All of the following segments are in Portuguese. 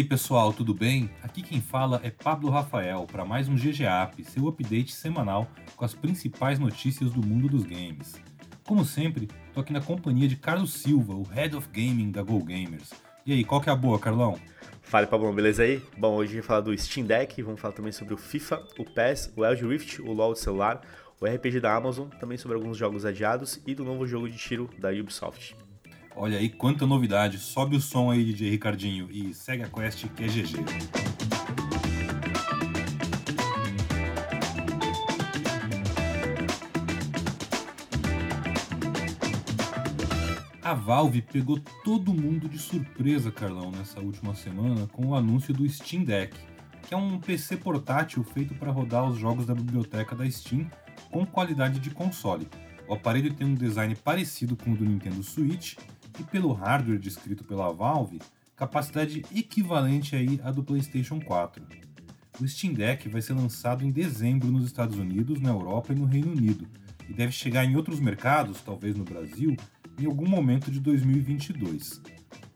aí pessoal, tudo bem? Aqui quem fala é Pablo Rafael para mais um GGAP, seu update semanal com as principais notícias do mundo dos games. Como sempre, tô aqui na companhia de Carlos Silva, o Head of Gaming da Go Gamers. E aí, qual que é a boa, Carlão? Fala Pablo, beleza aí? Bom, hoje a gente vai falar do Steam Deck, vamos falar também sobre o FIFA, o PES, o LG Rift, o LoL celular, o RPG da Amazon, também sobre alguns jogos adiados e do novo jogo de tiro da Ubisoft. Olha aí quanta novidade. Sobe o som aí, DJ Ricardinho, e segue a quest que é GG. A Valve pegou todo mundo de surpresa, Carlão, nessa última semana com o anúncio do Steam Deck, que é um PC portátil feito para rodar os jogos da biblioteca da Steam com qualidade de console. O aparelho tem um design parecido com o do Nintendo Switch e pelo hardware descrito pela Valve, capacidade equivalente aí à do PlayStation 4. O Steam Deck vai ser lançado em dezembro nos Estados Unidos, na Europa e no Reino Unido, e deve chegar em outros mercados, talvez no Brasil, em algum momento de 2022.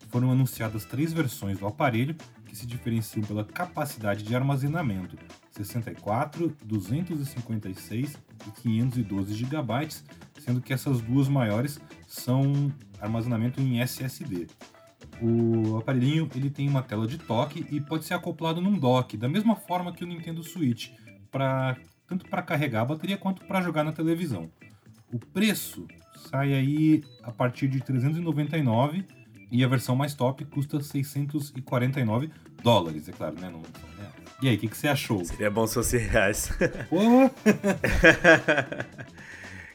Foram anunciadas três versões do aparelho que se diferenciam pela capacidade de armazenamento 64, 256 e 512 GB, sendo que essas duas maiores são armazenamento em SSD. O aparelhinho ele tem uma tela de toque e pode ser acoplado num dock, da mesma forma que o Nintendo Switch, pra, tanto para carregar a bateria quanto para jogar na televisão. O preço sai aí a partir de 399 e a versão mais top custa 649 dólares, é claro, né? Não, não, e aí, o que, que, você achou? Seria bom se fosse reais.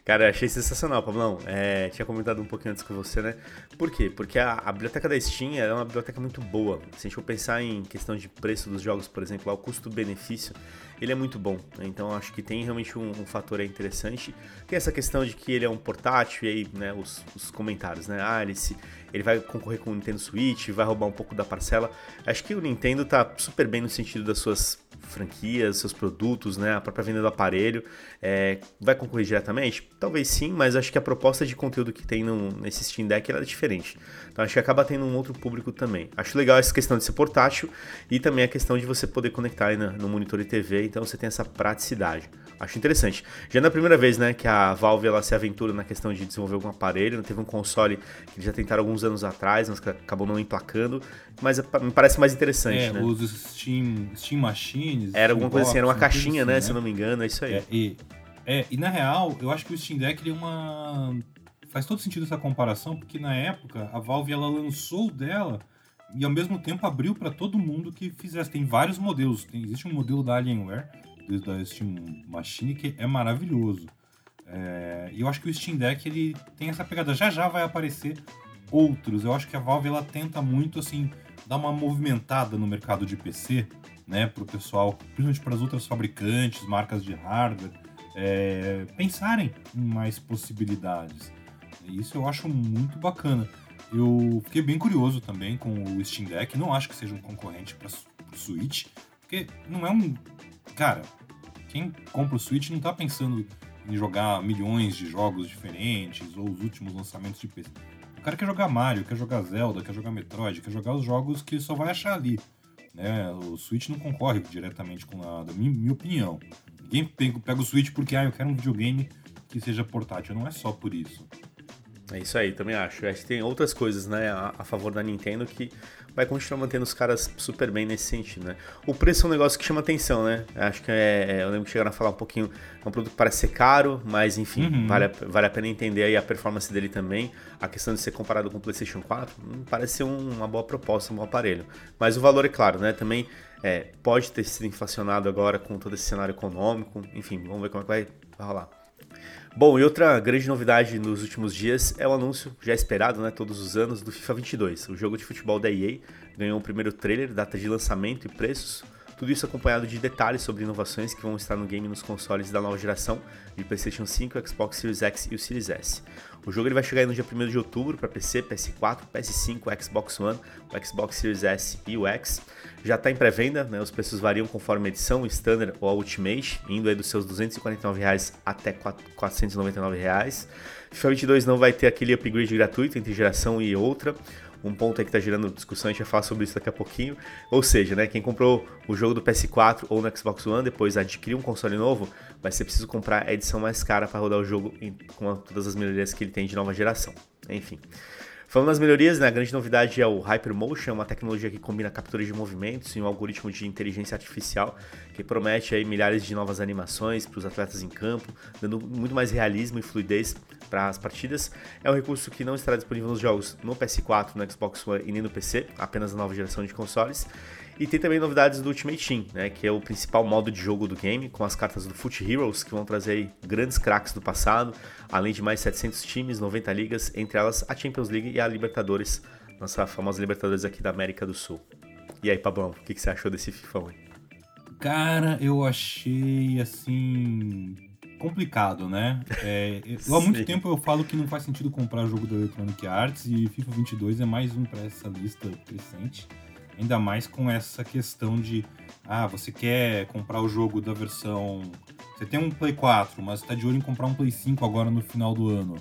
Cara, achei sensacional, Pablão. É, tinha comentado um pouquinho antes com você, né? Por quê? Porque a, a biblioteca da Steam é uma biblioteca muito boa. Se a gente for pensar em questão de preço dos jogos, por exemplo, lá, o custo-benefício, ele é muito bom. Né? Então acho que tem realmente um, um, fator interessante. Tem essa questão de que ele é um portátil, e aí, né, os, os comentários, né? Ah, ele, se, ele vai concorrer com o Nintendo Switch, vai roubar um pouco da parcela. Acho que o Nintendo tá super bem no sentido das suas franquias, seus produtos, né, a própria venda do aparelho, é, vai concorrer diretamente? Talvez sim, mas acho que a proposta de conteúdo que tem no, nesse Steam Deck é diferente. Então acho que acaba tendo um outro público também. Acho legal essa questão de ser portátil e também a questão de você poder conectar no, no monitor e TV, então você tem essa praticidade. Acho interessante. Já na é primeira vez, né, que a Valve ela se aventura na questão de desenvolver algum aparelho, teve um console que eles já tentaram alguns anos atrás, mas acabou não emplacando, mas é, me parece mais interessante, é, né? os Steam, Steam Machines. Era alguma coisa assim, era uma caixinha, assim, né, se eu não me engano, é isso aí. É e, é, e na real, eu acho que o Steam Deck ele é uma faz todo sentido essa comparação, porque na época a Valve ela lançou o dela e ao mesmo tempo abriu para todo mundo que fizesse. Tem vários modelos. Tem, existe um modelo da Alienware da Steam Machine que é maravilhoso. É, e eu acho que o Steam Deck ele tem essa pegada. Já já vai aparecer outros. Eu acho que a Valve ela tenta muito assim dar uma movimentada no mercado de PC, né, para o pessoal, principalmente para as outras fabricantes, marcas de hardware, é, pensarem em mais possibilidades. Isso eu acho muito bacana. Eu fiquei bem curioso também com o Steam Deck. Não acho que seja um concorrente para o Switch, porque não é um. Cara, quem compra o Switch não tá pensando em jogar milhões de jogos diferentes ou os últimos lançamentos de PC. O cara quer jogar Mario, quer jogar Zelda, quer jogar Metroid, quer jogar os jogos que só vai achar ali. Né? O Switch não concorre diretamente com nada, minha, minha opinião. Ninguém pega o Switch porque ah, eu quero um videogame que seja portátil. Não é só por isso. É isso aí, também acho. Acho que tem outras coisas, né, a, a, favor da Nintendo que vai continuar mantendo os caras super bem nesse sentido, né? O preço é um negócio que chama atenção, né? Acho que é, é eu lembro que chegaram a falar um pouquinho, é um produto que parece ser caro, mas enfim, uhum. vale, a, vale a pena entender aí a performance dele também. A questão de ser comparado com o PlayStation 4, hum, parece ser um, uma boa proposta, um bom aparelho. Mas o valor é claro, né? Também é, pode ter sido inflacionado agora com todo esse cenário econômico, enfim, vamos ver como é que vai, vai rolar. Bom, e outra grande novidade nos últimos dias é o anúncio, já esperado, né, todos os anos, do FIFA 22. O jogo de futebol da EA ganhou o primeiro trailer, data de lançamento e preços. Tudo isso acompanhado de detalhes sobre inovações que vão estar no game nos consoles da nova geração de PlayStation 5, Xbox Series X e o Series S. O jogo ele vai chegar no dia 1 de outubro para PC, PS4, PS5, Xbox One, o Xbox Series S e o X. Já está em pré-venda, né? os preços variam conforme a edição, Standard ou Ultimate, indo aí dos seus 249 reais até 499 reais. FIFA 22 não vai ter aquele upgrade gratuito entre geração e outra. Um ponto aí que tá gerando discussão, a gente vai falar sobre isso daqui a pouquinho. Ou seja, né, quem comprou o jogo do PS4 ou no Xbox One, depois adquiriu um console novo, vai ser preciso comprar a edição mais cara para rodar o jogo com todas as melhorias que ele tem de nova geração. Enfim. Falando das melhorias, né, a grande novidade é o Hypermotion, uma tecnologia que combina captura de movimentos e um algoritmo de inteligência artificial que promete aí milhares de novas animações para os atletas em campo, dando muito mais realismo e fluidez para as partidas. É um recurso que não estará disponível nos jogos no PS4, no Xbox One e nem no PC, apenas na nova geração de consoles. E tem também novidades do Ultimate Team, né, que é o principal modo de jogo do game, com as cartas do Foot Heroes, que vão trazer grandes craques do passado, além de mais 700 times, 90 ligas, entre elas a Champions League e a Libertadores, nossa famosa Libertadores aqui da América do Sul. E aí, Pablão, o que, que você achou desse FIFA? Aí? Cara, eu achei assim complicado, né? É, eu, há muito tempo eu falo que não faz sentido comprar jogo da Electronic Arts e FIFA 22 é mais um para essa lista crescente. Ainda mais com essa questão de, ah, você quer comprar o jogo da versão. Você tem um Play 4, mas está de olho em comprar um Play 5 agora no final do ano.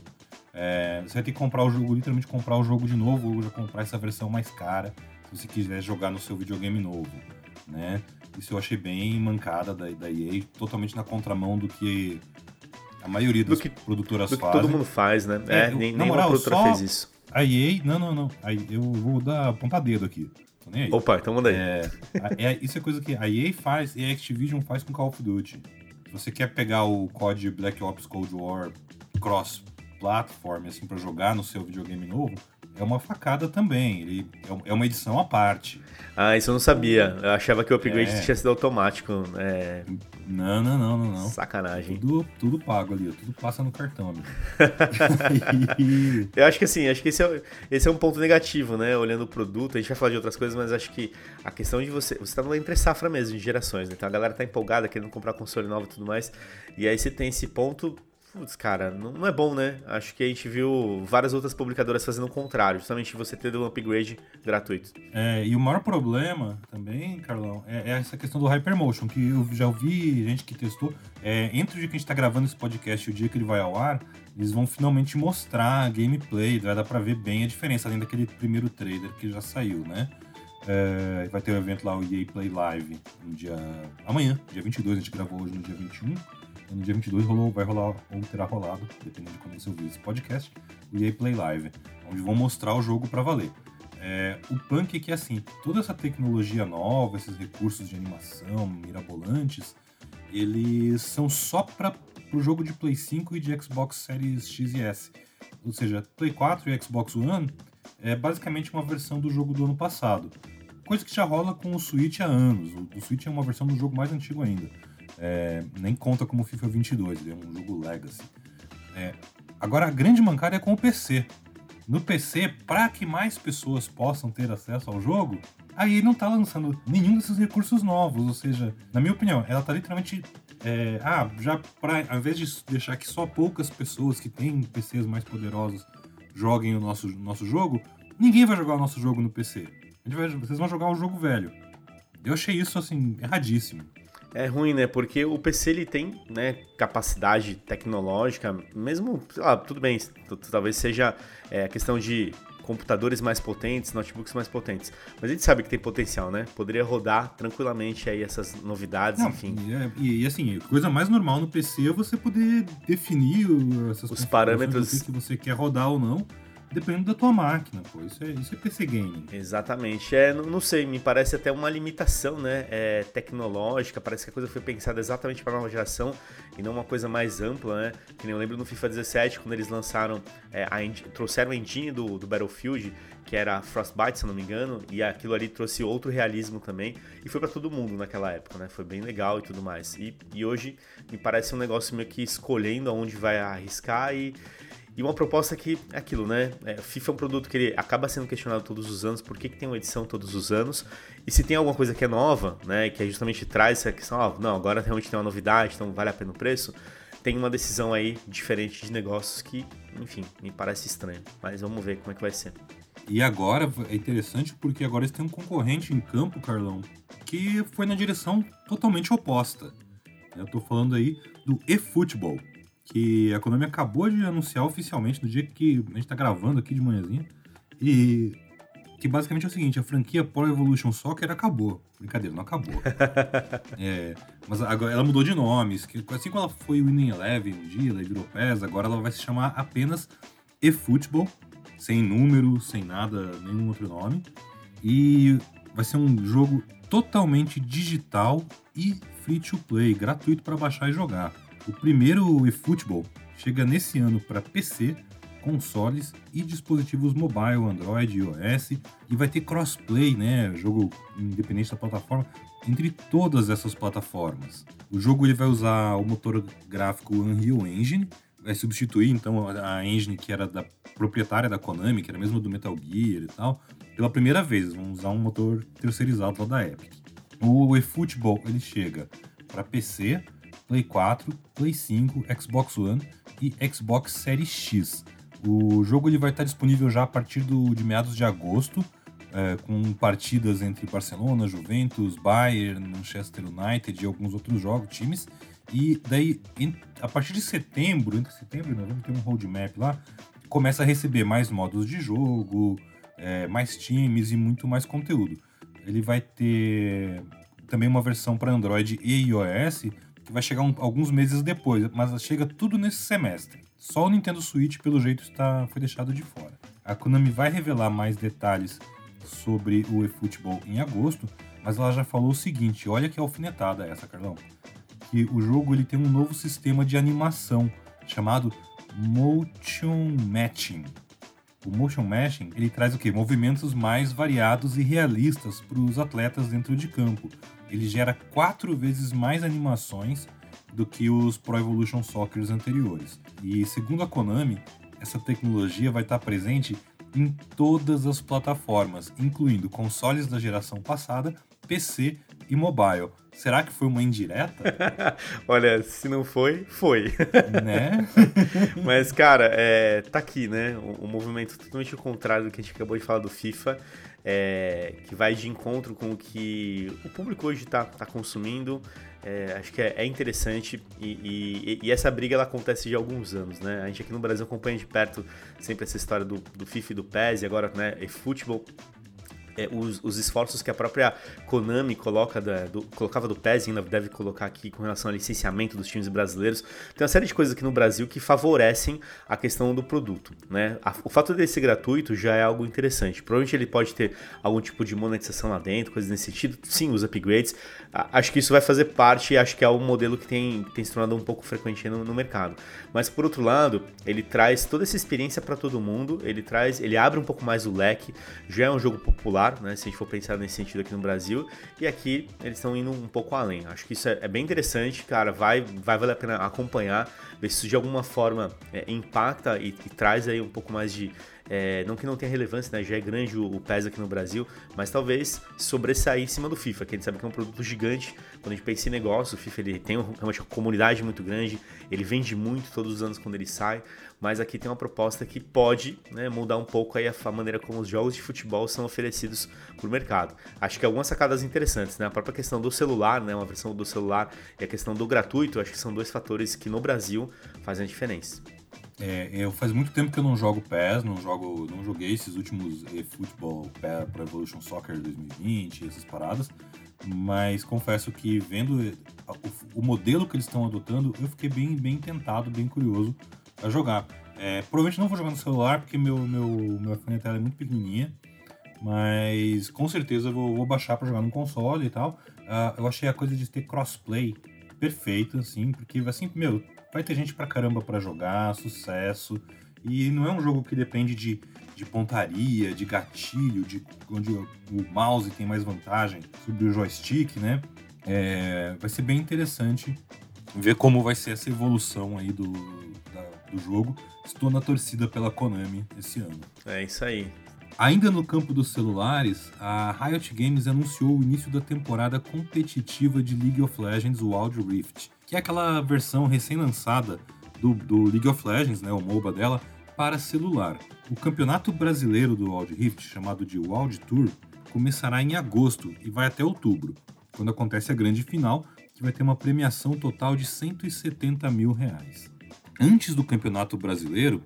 É, você vai ter que comprar o jogo, literalmente comprar o jogo de novo, ou já comprar essa versão mais cara, se você quiser jogar no seu videogame novo, né? Isso eu achei bem mancada da, da EA, totalmente na contramão do que a maioria das do que, produtoras do fazem. Que todo mundo faz, né? É, é nem, nem moral, produtora fez isso. A EA, não, não, não. Eu vou dar ponta dedo aqui. Opa, então manda aí. É, é, isso é coisa que a EA faz e a Activision faz com Call of Duty. Se você quer pegar o COD Black Ops Cold War cross-platform assim, para jogar no seu videogame novo, é uma facada também. Ele é, é uma edição à parte. Ah, isso eu não sabia. Eu achava que o upgrade é. tinha sido automático. É... Não, não, não, não, não. Sacanagem. Tudo, tudo pago ali, tudo passa no cartão. eu acho que assim, acho que esse é, esse é um ponto negativo, né? Olhando o produto, a gente vai falar de outras coisas, mas acho que a questão de você. Você tá numa entre safra mesmo, de gerações, né? Então a galera tá empolgada, querendo comprar console novo e tudo mais. E aí você tem esse ponto Putz, cara, não é bom, né? Acho que a gente viu várias outras publicadoras fazendo o contrário, justamente você ter um upgrade gratuito. É, e o maior problema também, Carlão, é, é essa questão do Hypermotion, que eu já ouvi gente que testou. É, entre o dia que a gente tá gravando esse podcast e o dia que ele vai ao ar, eles vão finalmente mostrar a gameplay, vai dar pra ver bem a diferença, além daquele primeiro trailer que já saiu, né? É, vai ter o um evento lá, o EA Play Live, no dia amanhã, dia 22, a gente gravou hoje no dia 21 no dia 22 rolou, vai rolar, ou terá rolado, dependendo de quando você ouvir esse podcast, o EA Play Live, onde vão mostrar o jogo para valer. É, o punk é que, assim, toda essa tecnologia nova, esses recursos de animação mirabolantes, eles são só para o jogo de Play 5 e de Xbox Series X e S. Ou seja, Play 4 e Xbox One é basicamente uma versão do jogo do ano passado. Coisa que já rola com o Switch há anos. O, o Switch é uma versão do jogo mais antigo ainda. É, nem conta como FIFA 22, ele é um jogo legacy. É, agora, a grande mancada é com o PC. No PC, para que mais pessoas possam ter acesso ao jogo, aí ele não tá lançando nenhum desses recursos novos. Ou seja, na minha opinião, ela tá literalmente. É, ah, já para ao invés de deixar que só poucas pessoas que têm PCs mais poderosos joguem o nosso, nosso jogo, ninguém vai jogar o nosso jogo no PC. Vai, vocês vão jogar o jogo velho. Eu achei isso, assim, erradíssimo é ruim, né? Porque o PC ele tem, né, capacidade tecnológica, mesmo, ah, tudo bem, talvez seja é, a questão de computadores mais potentes, notebooks mais potentes. Mas a gente sabe que tem potencial, né? Poderia rodar tranquilamente aí essas novidades, Não, enfim. E, é, e, assim, coisa mais normal no PC é você poder definir essas os parâmetros que você quer rodar ou não dependendo da tua máquina, pô. Isso é, isso é PC Gaming. Exatamente. É, não, não, sei, me parece até uma limitação, né? É, tecnológica, parece que a coisa foi pensada exatamente para nova geração e não uma coisa mais ampla, né? Que nem eu lembro no FIFA 17, quando eles lançaram, é, a trouxeram a engine do, do Battlefield, que era Frostbite, se não me engano, e aquilo ali trouxe outro realismo também, e foi para todo mundo naquela época, né? Foi bem legal e tudo mais. E, e hoje me parece um negócio meio que escolhendo aonde vai arriscar e e uma proposta que é aquilo, né? É, FIFA é um produto que ele acaba sendo questionado todos os anos, por que, que tem uma edição todos os anos? E se tem alguma coisa que é nova, né? Que justamente traz essa questão, ó, não, agora realmente tem uma novidade, então vale a pena o preço. Tem uma decisão aí diferente de negócios que, enfim, me parece estranho. Mas vamos ver como é que vai ser. E agora é interessante porque agora eles têm um concorrente em campo, Carlão, que foi na direção totalmente oposta. Eu tô falando aí do eFootball que a Konami acabou de anunciar oficialmente no dia que a gente está gravando aqui de manhãzinha. E que basicamente é o seguinte, a franquia Pro Evolution Soccer acabou. Brincadeira, não acabou. é, mas agora ela mudou de nomes, assim como ela foi Winning Eleven um dia, daí virou PES, agora ela vai se chamar apenas eFootball, sem número, sem nada, nenhum outro nome. E vai ser um jogo totalmente digital e free to play, gratuito para baixar e jogar. O primeiro eFootball chega nesse ano para PC, consoles e dispositivos mobile, Android e iOS, e vai ter crossplay, né, jogo independente da plataforma, entre todas essas plataformas. O jogo ele vai usar o motor gráfico Unreal Engine, vai substituir então a engine que era da proprietária da Konami, que era mesmo do Metal Gear e tal, pela primeira vez, vão usar um motor terceirizado lá da Epic. O eFootball ele chega para PC, Play 4, Play 5, Xbox One e Xbox Series X. O jogo ele vai estar disponível já a partir do, de meados de agosto, é, com partidas entre Barcelona, Juventus, Bayern, Manchester United e alguns outros jogos, times. E daí, em, a partir de setembro, entre setembro e novembro, tem um roadmap lá, começa a receber mais modos de jogo, é, mais times e muito mais conteúdo. Ele vai ter também uma versão para Android e iOS, que vai chegar um, alguns meses depois, mas chega tudo nesse semestre. Só o Nintendo Switch, pelo jeito, está, foi deixado de fora. A Konami vai revelar mais detalhes sobre o eFootball em agosto, mas ela já falou o seguinte: olha que alfinetada essa, Carlão. Que o jogo ele tem um novo sistema de animação chamado Motion Matching. O motion matching ele traz o que? Movimentos mais variados e realistas para os atletas dentro de campo, ele gera quatro vezes mais animações do que os Pro Evolution Soccer anteriores. E segundo a Konami, essa tecnologia vai estar presente em todas as plataformas, incluindo consoles da geração passada, PC e mobile. Será que foi uma indireta? Olha, se não foi, foi. Né? Mas, cara, é, tá aqui, né? Um, um movimento totalmente contrário do que a gente acabou de falar do FIFA é, que vai de encontro com o que o público hoje está tá consumindo. É, acho que é, é interessante e, e, e, essa briga ela acontece de alguns anos, né? A gente aqui no Brasil acompanha de perto sempre essa história do, do FIFA e do PES e agora, né, e futebol é, os, os, esforços que a própria Konami coloca da, do, colocava do PES ainda deve colocar aqui com relação ao licenciamento dos times brasileiros. Tem uma série de coisas aqui no Brasil que favorecem a questão do produto. Né? A, o fato dele ser gratuito já é algo interessante. Provavelmente ele pode ter algum tipo de monetização lá dentro, coisas nesse sentido. Sim, os upgrades. A, acho que isso vai fazer parte acho que é um modelo que tem, tem se tornado um pouco frequente no, no mercado. Mas por outro lado, ele traz toda essa experiência para todo mundo, ele traz, ele abre um pouco mais o leque, já é um jogo popular né? Se a gente for pensar nesse sentido aqui no Brasil. E aqui eles estão indo um pouco além. Acho que isso é, é, bem interessante, cara. Vai, vai valer a pena acompanhar, ver se isso de alguma forma é, impacta e, e traz aí um pouco mais de é, não que não tenha relevância, né? Já é grande o, o PES aqui no Brasil, mas talvez sobressair em cima do FIFA, que a gente sabe que é um produto gigante. Quando a gente pensa em negócio, o FIFA ele tem uma comunidade muito grande, ele vende muito todos os anos quando ele sai, mas aqui tem uma proposta que pode né, mudar um pouco aí a maneira como os jogos de futebol são oferecidos para o mercado. Acho que algumas sacadas interessantes, né? A própria questão do celular, né? Uma versão do celular e a questão do gratuito, acho que são dois fatores que no Brasil fazem a diferença. É, eu faz muito tempo que eu não jogo PES, não jogo, não joguei esses últimos eFootball Pro Evolution Soccer 2020, essas paradas, mas confesso que vendo o, o modelo que eles estão adotando, eu fiquei bem, bem tentado, bem curioso a jogar. É, provavelmente não vou jogar no celular porque meu meu meu iPhone tela é muito pequenininha, mas com certeza eu vou, vou baixar para jogar no console e tal. Uh, eu achei a coisa de ter crossplay perfeita, assim, porque assim, meu, vai ter gente pra caramba para jogar, sucesso. E não é um jogo que depende de, de pontaria, de gatilho, de onde o, mouse tem mais vantagem sobre o joystick, né? É, vai ser bem interessante ver como vai ser essa evolução aí do, da, do jogo. Estou na torcida pela Konami esse ano. É isso aí. Ainda no campo dos celulares, a Riot Games anunciou o início da temporada competitiva de League of Legends Wild Rift que é aquela versão recém-lançada do, do, League of Legends, né, o MOBA dela, para celular. O campeonato brasileiro do Wild Rift, chamado de Wild Tour, começará em agosto e vai até outubro, quando acontece a grande final, que vai ter uma premiação total de 170 mil reais. Antes do campeonato brasileiro,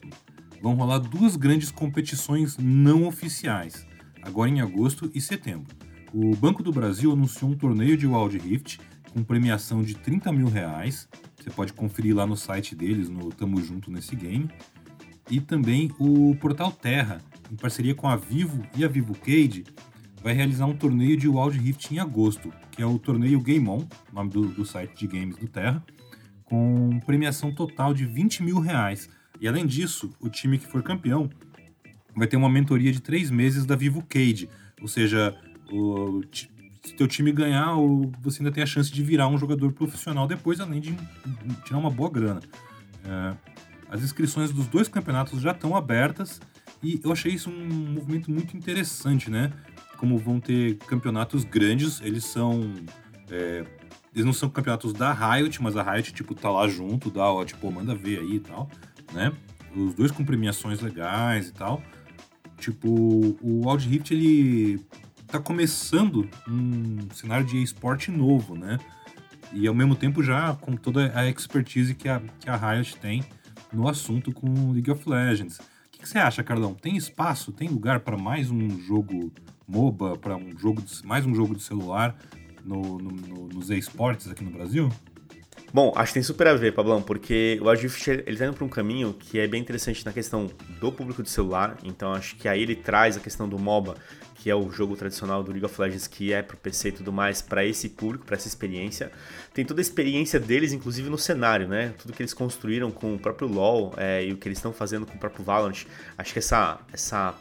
vão rolar duas grandes competições não oficiais. agora em agosto e setembro. O Banco do Brasil anunciou um torneio de Wild Rift com premiação de 30 mil reais. Você pode conferir lá no site deles, no Tamo Junto nesse game. E também o Portal Terra, em parceria com a Vivo e a Vivo Cade, vai realizar um torneio de Wild Rift em agosto, que é o torneio Game On, nome do, do site de games do Terra, com premiação total de 20 mil reais. E além disso, o time que for campeão vai ter uma mentoria de três meses da Vivo Cade, ou seja, o, se teu time ganhar, você ainda tem a chance de virar um jogador profissional depois, além de tirar uma boa grana. É, as inscrições dos dois campeonatos já estão abertas e eu achei isso um movimento muito interessante, né? Como vão ter campeonatos grandes, eles são. É, eles não são campeonatos da Riot, mas a Riot, tipo, tá lá junto, dá, ó, tipo, manda ver aí e tal, né? Os dois com premiações legais e tal. Tipo, o Wild Rift, ele tá começando um cenário de esporte novo, né? E ao mesmo tempo já com toda a expertise que a, que a Riot tem no assunto com League of Legends. O que, que você acha, Carlão? Tem espaço, tem lugar para mais um jogo MOBA, para um jogo de, mais um jogo de celular no, no, no, nos esportes aqui no Brasil? Bom, acho que tem super a ver, Pablão, porque o Rift ele tá indo para um caminho que é bem interessante na questão do público de celular, então acho que aí ele traz a questão do MOBA que é o jogo tradicional do League of Legends, que é pro PC e tudo mais, para esse público, para essa experiência. Tem toda a experiência deles, inclusive no cenário, né? Tudo que eles construíram com o próprio LoL é, e o que eles estão fazendo com o próprio Valorant. Acho que essa, essa,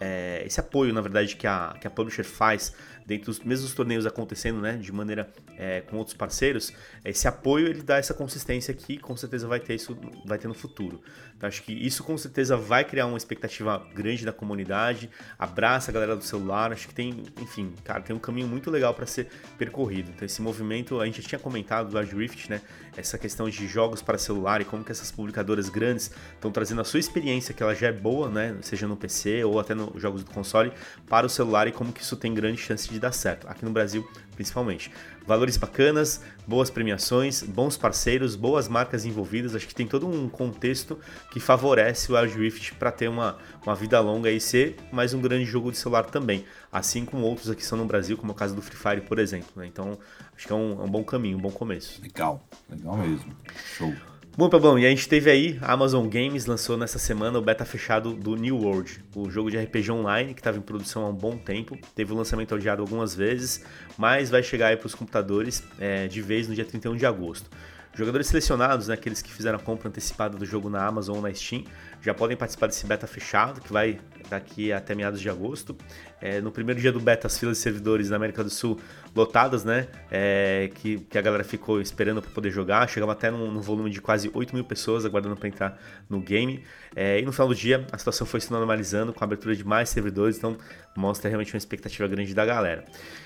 é, esse apoio, na verdade, que a, que a Publisher faz dentro dos mesmos torneios acontecendo, né, de maneira é, com outros parceiros, esse apoio ele dá essa consistência que com certeza vai ter isso, vai ter no futuro. Então, acho que isso com certeza vai criar uma expectativa grande da comunidade, abraça a galera do celular, acho que tem, enfim, cara, tem um caminho muito legal para ser percorrido. Então esse movimento, a gente já tinha comentado do Large Rift, né, essa questão de jogos para celular e como que essas publicadoras grandes estão trazendo a sua experiência, que ela já é boa, né, seja no PC ou até nos jogos do console, para o celular e como que isso tem grande chance de dar certo, aqui no Brasil principalmente. Valores bacanas, boas premiações, bons parceiros, boas marcas envolvidas, acho que tem todo um contexto que favorece o Wild Rift para ter uma, uma vida longa e ser mais um grande jogo de celular também, assim como outros aqui são no Brasil, como o caso do Free Fire, por exemplo. Né? Então, acho que é um, é um bom caminho, um bom começo. Legal, legal mesmo. Show. Bom, Pablão, e a gente teve aí, a Amazon Games lançou nessa semana o beta fechado do New World, o jogo de RPG online que estava em produção há um bom tempo. Teve o lançamento adiado algumas vezes, mas vai chegar aí para os computadores é, de vez no dia 31 de agosto. Jogadores selecionados, né, aqueles que fizeram a compra antecipada do jogo na Amazon ou na Steam, já podem participar desse beta fechado, que vai daqui até meados de agosto. É, no primeiro dia do beta, as filas de servidores na América do Sul lotadas, né? É, que, que a galera ficou esperando para poder jogar. Chegava até num, num, volume de quase 8 mil pessoas aguardando para entrar no game. É, e no final do dia, a situação foi se normalizando com a abertura de mais servidores, então mostra realmente uma expectativa grande da galera.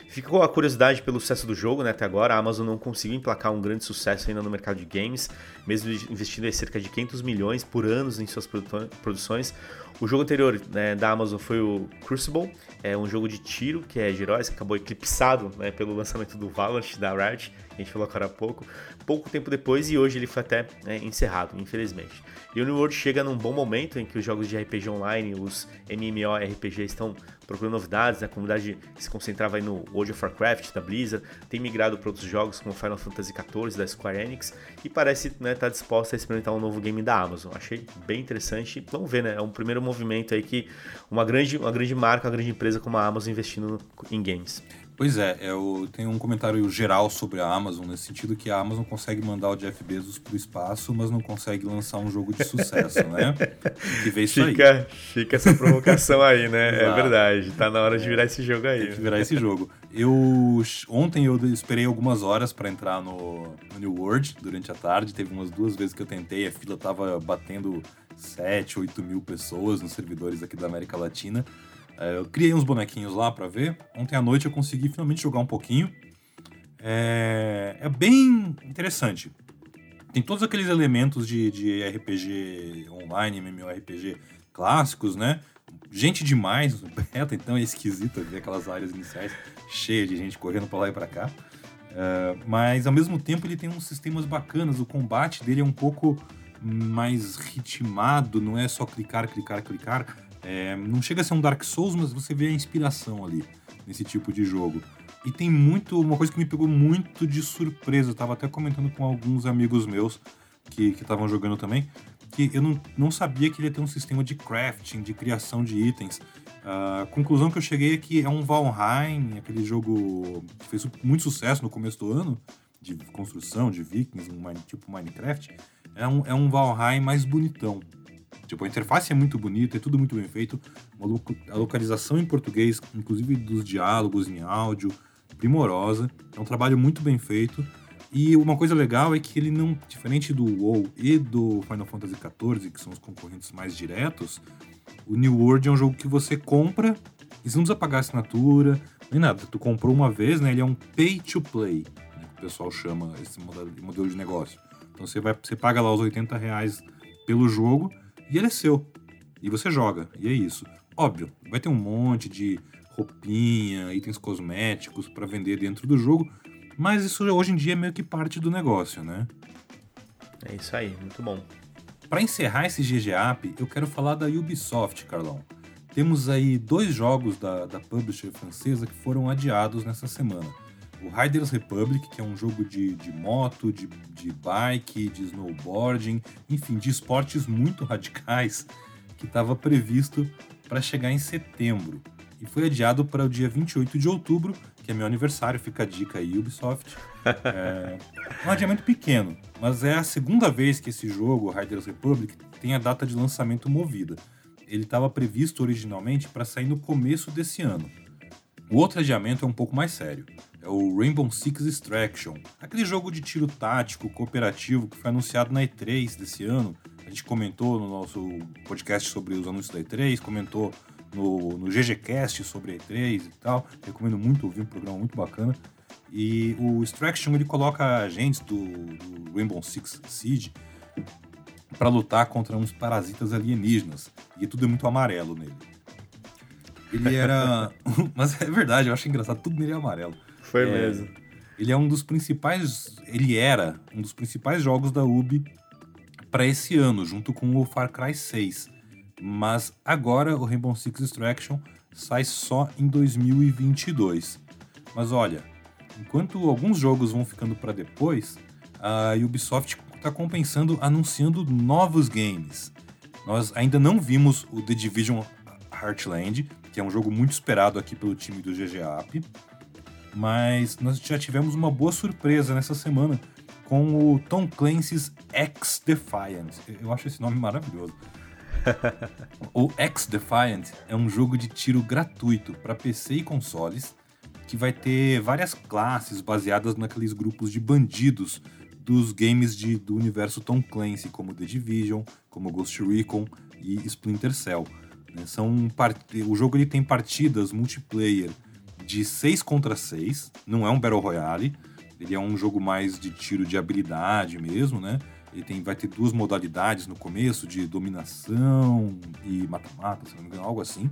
Ficou a curiosidade pelo sucesso do jogo, né? Até agora, a Amazon não conseguiu emplacar um grande sucesso ainda no mercado de games, mesmo investindo cerca de 500 milhões por anos em suas produções. O jogo anterior né, da Amazon foi o Crucible, é um jogo de tiro que é heróis, que acabou eclipsado né, pelo lançamento do Valorant da Riot, a gente falou agora há pouco, pouco tempo depois e hoje ele foi até né, encerrado, infelizmente. E o New World chega num bom momento em que os jogos de RPG online, os MMORPG estão procurando novidades, a comunidade se concentrava aí no World of Warcraft da Blizzard, tem migrado para outros jogos como Final Fantasy XIV da Square Enix e parece estar né, tá disposta a experimentar um novo game da Amazon. Achei bem interessante. Vamos ver, né? É um primeiro movimento aí que uma grande, uma grande marca, uma grande empresa como a Amazon investindo em games. Pois é, eu tenho um comentário geral sobre a Amazon, nesse sentido que a Amazon consegue mandar o Jeff Bezos para o espaço, mas não consegue lançar um jogo de sucesso, né? Que vê isso fica, aí. Fica essa provocação aí, né? é verdade, tá na hora de virar esse jogo aí. Tem que virar esse jogo. Eu ontem eu esperei algumas horas para entrar no, no, New World durante a tarde, teve umas duas vezes que eu tentei, a fila tava batendo 7, 8 mil pessoas nos servidores aqui da América Latina. É, eu criei uns bonequinhos lá para ver. Ontem à noite eu consegui finalmente jogar um pouquinho. É, é bem interessante. Tem todos aqueles elementos de, de RPG online, MMORPG clássicos, né? Gente demais no beta, então é esquisito ver aquelas áreas iniciais cheias de gente correndo para lá e para cá. É, mas ao mesmo tempo ele tem uns sistemas bacanas. O combate dele é um pouco mais ritmado, não é só clicar, clicar, clicar É, não chega a ser um Dark Souls, mas você vê a inspiração ali nesse tipo de jogo. E tem muito, uma coisa que me pegou muito de surpresa, eu tava até comentando com alguns amigos meus que estavam jogando também, que eu não, não sabia que ele ia ter um sistema de crafting, de criação de itens. A conclusão que eu cheguei é que é um Valheim, aquele jogo que fez muito sucesso no começo do ano, de construção, de vikings, um, tipo Minecraft, é um, é um Valheim mais bonitão. Tipo, a interface é muito bonita, é tudo muito bem feito. A localização em português, inclusive dos diálogos em áudio, primorosa. É um trabalho muito bem feito. E uma coisa legal é que ele não, diferente do WoW e do Final Fantasy XIV, que são os concorrentes mais diretos, o New World é um jogo que você compra e você não precisa pagar assinatura, nem nada. Tu comprou uma vez, né? Ele é um pay to play, né, que o pessoal chama esse modelo de negócio. Então você, vai, você paga lá os 80 reais pelo jogo e ele é seu. E você joga, e é isso. Óbvio, vai ter um monte de roupinha, itens cosméticos para vender dentro do jogo, mas isso hoje em dia é meio que parte do negócio, né? É isso aí, muito bom. Para encerrar esse GGAP, eu quero falar da Ubisoft, Carlão. Temos aí dois jogos da, da publisher francesa que foram adiados nessa semana. O Riders Republic, que é um jogo de, de moto, de, de bike, de snowboarding, enfim, de esportes muito radicais, que estava previsto para chegar em setembro. E foi adiado para o dia 28 de outubro, que é meu aniversário, fica a dica aí, Ubisoft. É um adiamento pequeno, mas é a segunda vez que esse jogo, Riders Republic, tem a data de lançamento movida. Ele estava previsto originalmente para sair no começo desse ano. O outro adiamento é um pouco mais sério. É o Rainbow Six Extraction, aquele jogo de tiro tático cooperativo que foi anunciado na E3 desse ano. A gente comentou no nosso podcast sobre os anúncios da E3, comentou no, no GGCast sobre E3 e tal. Recomendo muito ouvir um programa muito bacana. E o Extraction ele coloca agentes do, do Rainbow Six Siege para lutar contra uns parasitas alienígenas. E tudo é muito amarelo nele. Ele era. Mas é verdade, eu acho engraçado, tudo nele é amarelo. Foi é... mesmo. Ele é um dos principais. Ele era um dos principais jogos da Ubi para esse ano, junto com o Far Cry 6. Mas agora o Rainbow Six Extraction sai só em 2022. Mas olha, enquanto alguns jogos vão ficando para depois, a Ubisoft está compensando anunciando novos games. Nós ainda não vimos o The Division Heartland, que é um jogo muito esperado aqui pelo time do GGAP, mas nós já tivemos uma boa surpresa nessa semana com o Tom Clancy's X Defiant. Eu acho esse nome maravilhoso. o X Defiant é um jogo de tiro gratuito para PC e consoles que vai ter várias classes baseadas naqueles grupos de bandidos dos games de, do universo Tom Clancy, como The Division, como Ghost Recon e Splinter Cell. Né? São o jogo ele tem partidas multiplayer de 6 contra 6, não é um Battle Royale, ele é um jogo mais de tiro de habilidade mesmo, né? Ele tem, vai ter duas modalidades no começo, de dominação e mata-mata, se não me engano, algo assim.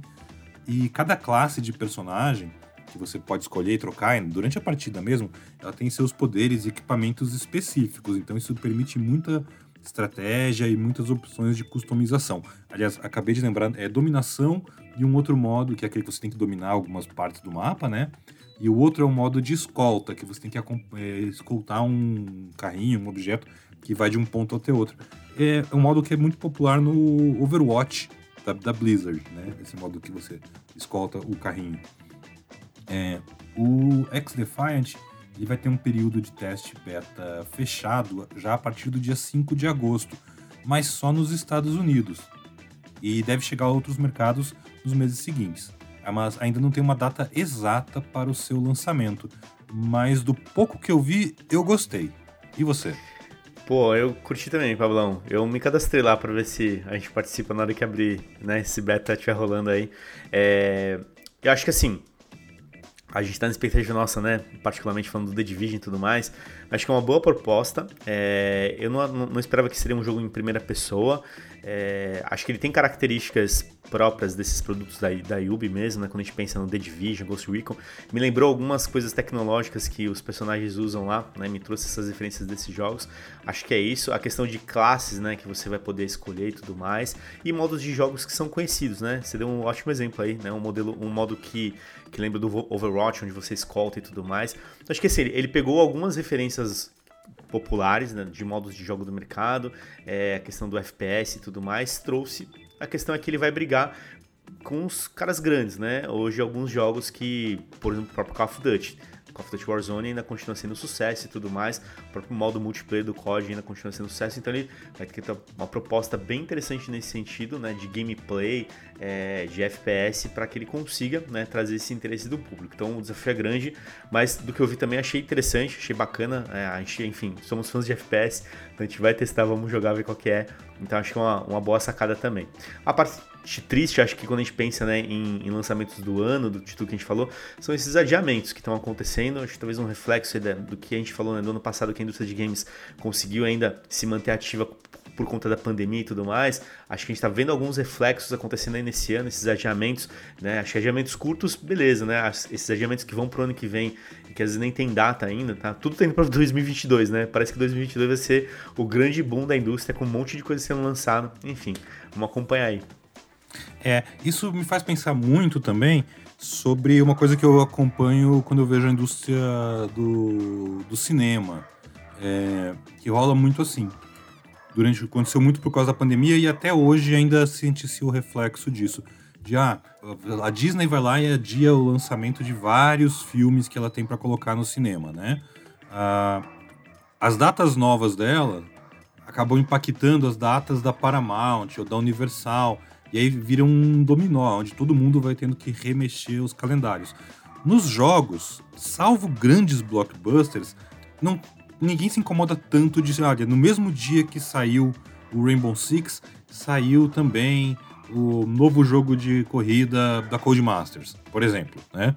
E cada classe de personagem que você pode escolher e trocar durante a partida mesmo, ela tem seus poderes e equipamentos específicos. Então isso permite muita estratégia e muitas opções de customização. Aliás, acabei de lembrar, é dominação e um outro modo, que é aquele que você tem que dominar algumas partes do mapa, né? E o outro é o modo de escolta, que você tem que é, escoltar um carrinho, um objeto que vai de um ponto até outro. É um modo que é muito popular no Overwatch da, da Blizzard, né? Esse modo que você escolta o carrinho. É, o X-Defiant ele vai ter um período de teste beta fechado já a partir do dia 5 de agosto, mas só nos Estados Unidos. E deve chegar a outros mercados nos meses seguintes. Mas ainda não tem uma data exata para o seu lançamento. Mas do pouco que eu vi, eu gostei. E você? Pô, eu curti também, Pablão. Eu me cadastrei lá pra ver se a gente participa na hora que abrir, né? Esse beta estiver rolando aí. É... Eu acho que assim, a gente tá na expectativa nossa, né? Particularmente falando do The Division e tudo mais. Acho que é uma boa proposta. É, eu não, não, esperava que seria um jogo em primeira pessoa. É, acho que ele tem características próprias desses produtos da, da Yubi mesmo, né? Quando a gente pensa no The Division, Ghost Recon. Me lembrou algumas coisas tecnológicas que os personagens usam lá, né? Me trouxe essas referências desses jogos. Acho que é isso. A questão de classes, né? Que você vai poder escolher e tudo mais. E modos de jogos que são conhecidos, né? Você deu um ótimo exemplo aí, né? Um modelo, um modo que, que lembra do Overwatch, onde você escolta e tudo mais. Então, acho que assim, ele pegou algumas referências populares, né, de modos de jogo do mercado, é, a questão do FPS e tudo mais, trouxe. A questão é que ele vai brigar com os caras grandes, né? Hoje alguns jogos que, por exemplo, o próprio Call of Duty Call of Duty Warzone ainda continua sendo sucesso e tudo mais. O próprio modo multiplayer do COD ainda continua sendo sucesso. Então ele vai ter uma proposta bem interessante nesse sentido, né? De gameplay, é, de FPS, para que ele consiga né, trazer esse interesse do público. Então o desafio é grande, mas do que eu vi também achei interessante, achei bacana. É, a gente, enfim, somos fãs de FPS, então a gente vai testar, vamos jogar, ver qual que é. Então acho que é uma, uma boa sacada também. A parte triste, acho que quando a gente pensa né, em, em, lançamentos do ano, do título que a gente falou, são esses adiamentos que estão acontecendo. Acho que talvez um reflexo do que a gente falou né, no ano passado, que a indústria de games conseguiu ainda se manter ativa por conta da pandemia e tudo mais. Acho que a gente está vendo alguns reflexos acontecendo aí nesse ano, esses adiamentos, né? Acho que adiamentos curtos, beleza, né? Esses adiamentos que vão para o ano que vem, que às vezes nem tem data ainda, tá? Tudo tá indo para 2022, né? Parece que 2022 vai ser o grande boom da indústria com um monte de coisa sendo lançado. Enfim, vamos acompanhar aí. É, isso me faz pensar muito também sobre uma coisa que eu acompanho quando eu vejo a indústria do, do cinema. É, que rola muito assim. Durante, aconteceu muito por causa da pandemia e até hoje ainda sente-se o reflexo disso. De, ah, a Disney vai lá e adia o lançamento de vários filmes que ela tem para colocar no cinema, né? Ah, as datas novas dela acabam impactando as datas da Paramount ou da Universal. E aí vira um dominó, onde todo mundo vai tendo que remexer os calendários. Nos jogos, salvo grandes blockbusters, não, ninguém se incomoda tanto de, olha, no mesmo dia que saiu o Rainbow Six, saiu também o novo jogo de corrida da Codemasters, por exemplo, né?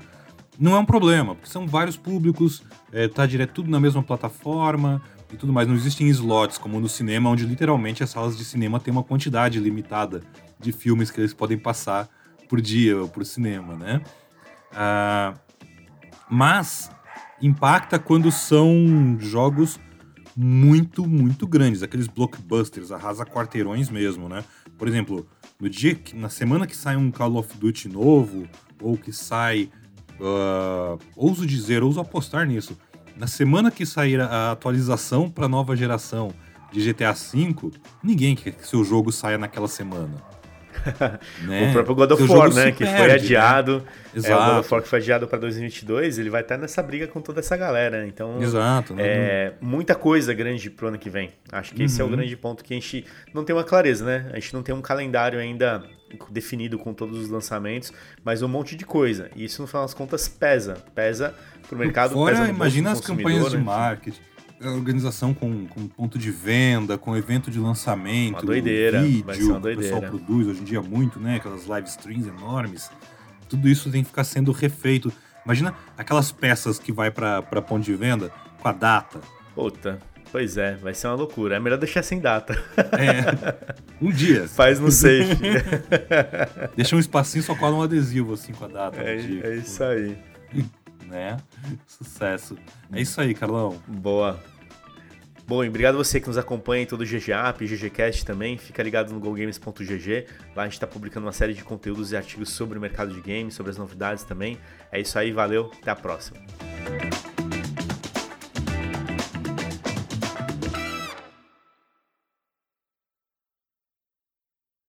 Não é um problema, porque são vários públicos, é, tá direto tudo na mesma plataforma e tudo mais. Não existem slots como no cinema, onde literalmente as salas de cinema têm uma quantidade limitada de filmes que eles podem passar por dia ou por cinema, né? Ah, mas impacta quando são jogos muito, muito grandes, aqueles blockbusters, arrasa quarteirões mesmo, né? Por exemplo, no dia que, na semana que sai um Call of Duty novo, ou que sai. Uh, ouso dizer, ouso apostar nisso. Na semana que sair a atualização para nova geração de GTA V, ninguém quer que seu jogo saia naquela semana. né? O próprio God of War, né? Que perde, foi né? adiado. Né? Exato. É, o God of War que foi adiado para 2022, ele vai estar nessa briga com toda essa galera. Então, Exato, né? é muita coisa grande pro ano que vem. Acho que uhum. esse é o uhum. grande ponto que a gente não tem uma clareza, né? A gente não tem um calendário ainda definido com todos os lançamentos, mas um monte de coisa. E isso, no final das contas, pesa. Pesa pro mercado. Fora, pesa imagina as campanhas de né? marketing organização com, com ponto de venda, com evento de lançamento, uma doideira, vídeo uma doideira. que o pessoal produz hoje em dia muito, né? Aquelas live streams enormes. Tudo isso tem que ficar sendo refeito. Imagina aquelas peças que vai para ponto de venda com a data. Puta, Pois é, vai ser uma loucura. É melhor deixar sem data. É. Um dia. Faz no safe. Deixa um espacinho, só cola um adesivo assim com a data. É, é isso aí né? Sucesso. É isso aí, Carlão. Boa. Bom, obrigado a você que nos acompanha em todo o GG App, GGCast também. Fica ligado no GoGames.gg. Lá a gente está publicando uma série de conteúdos e artigos sobre o mercado de games, sobre as novidades também. É isso aí, valeu, até a próxima.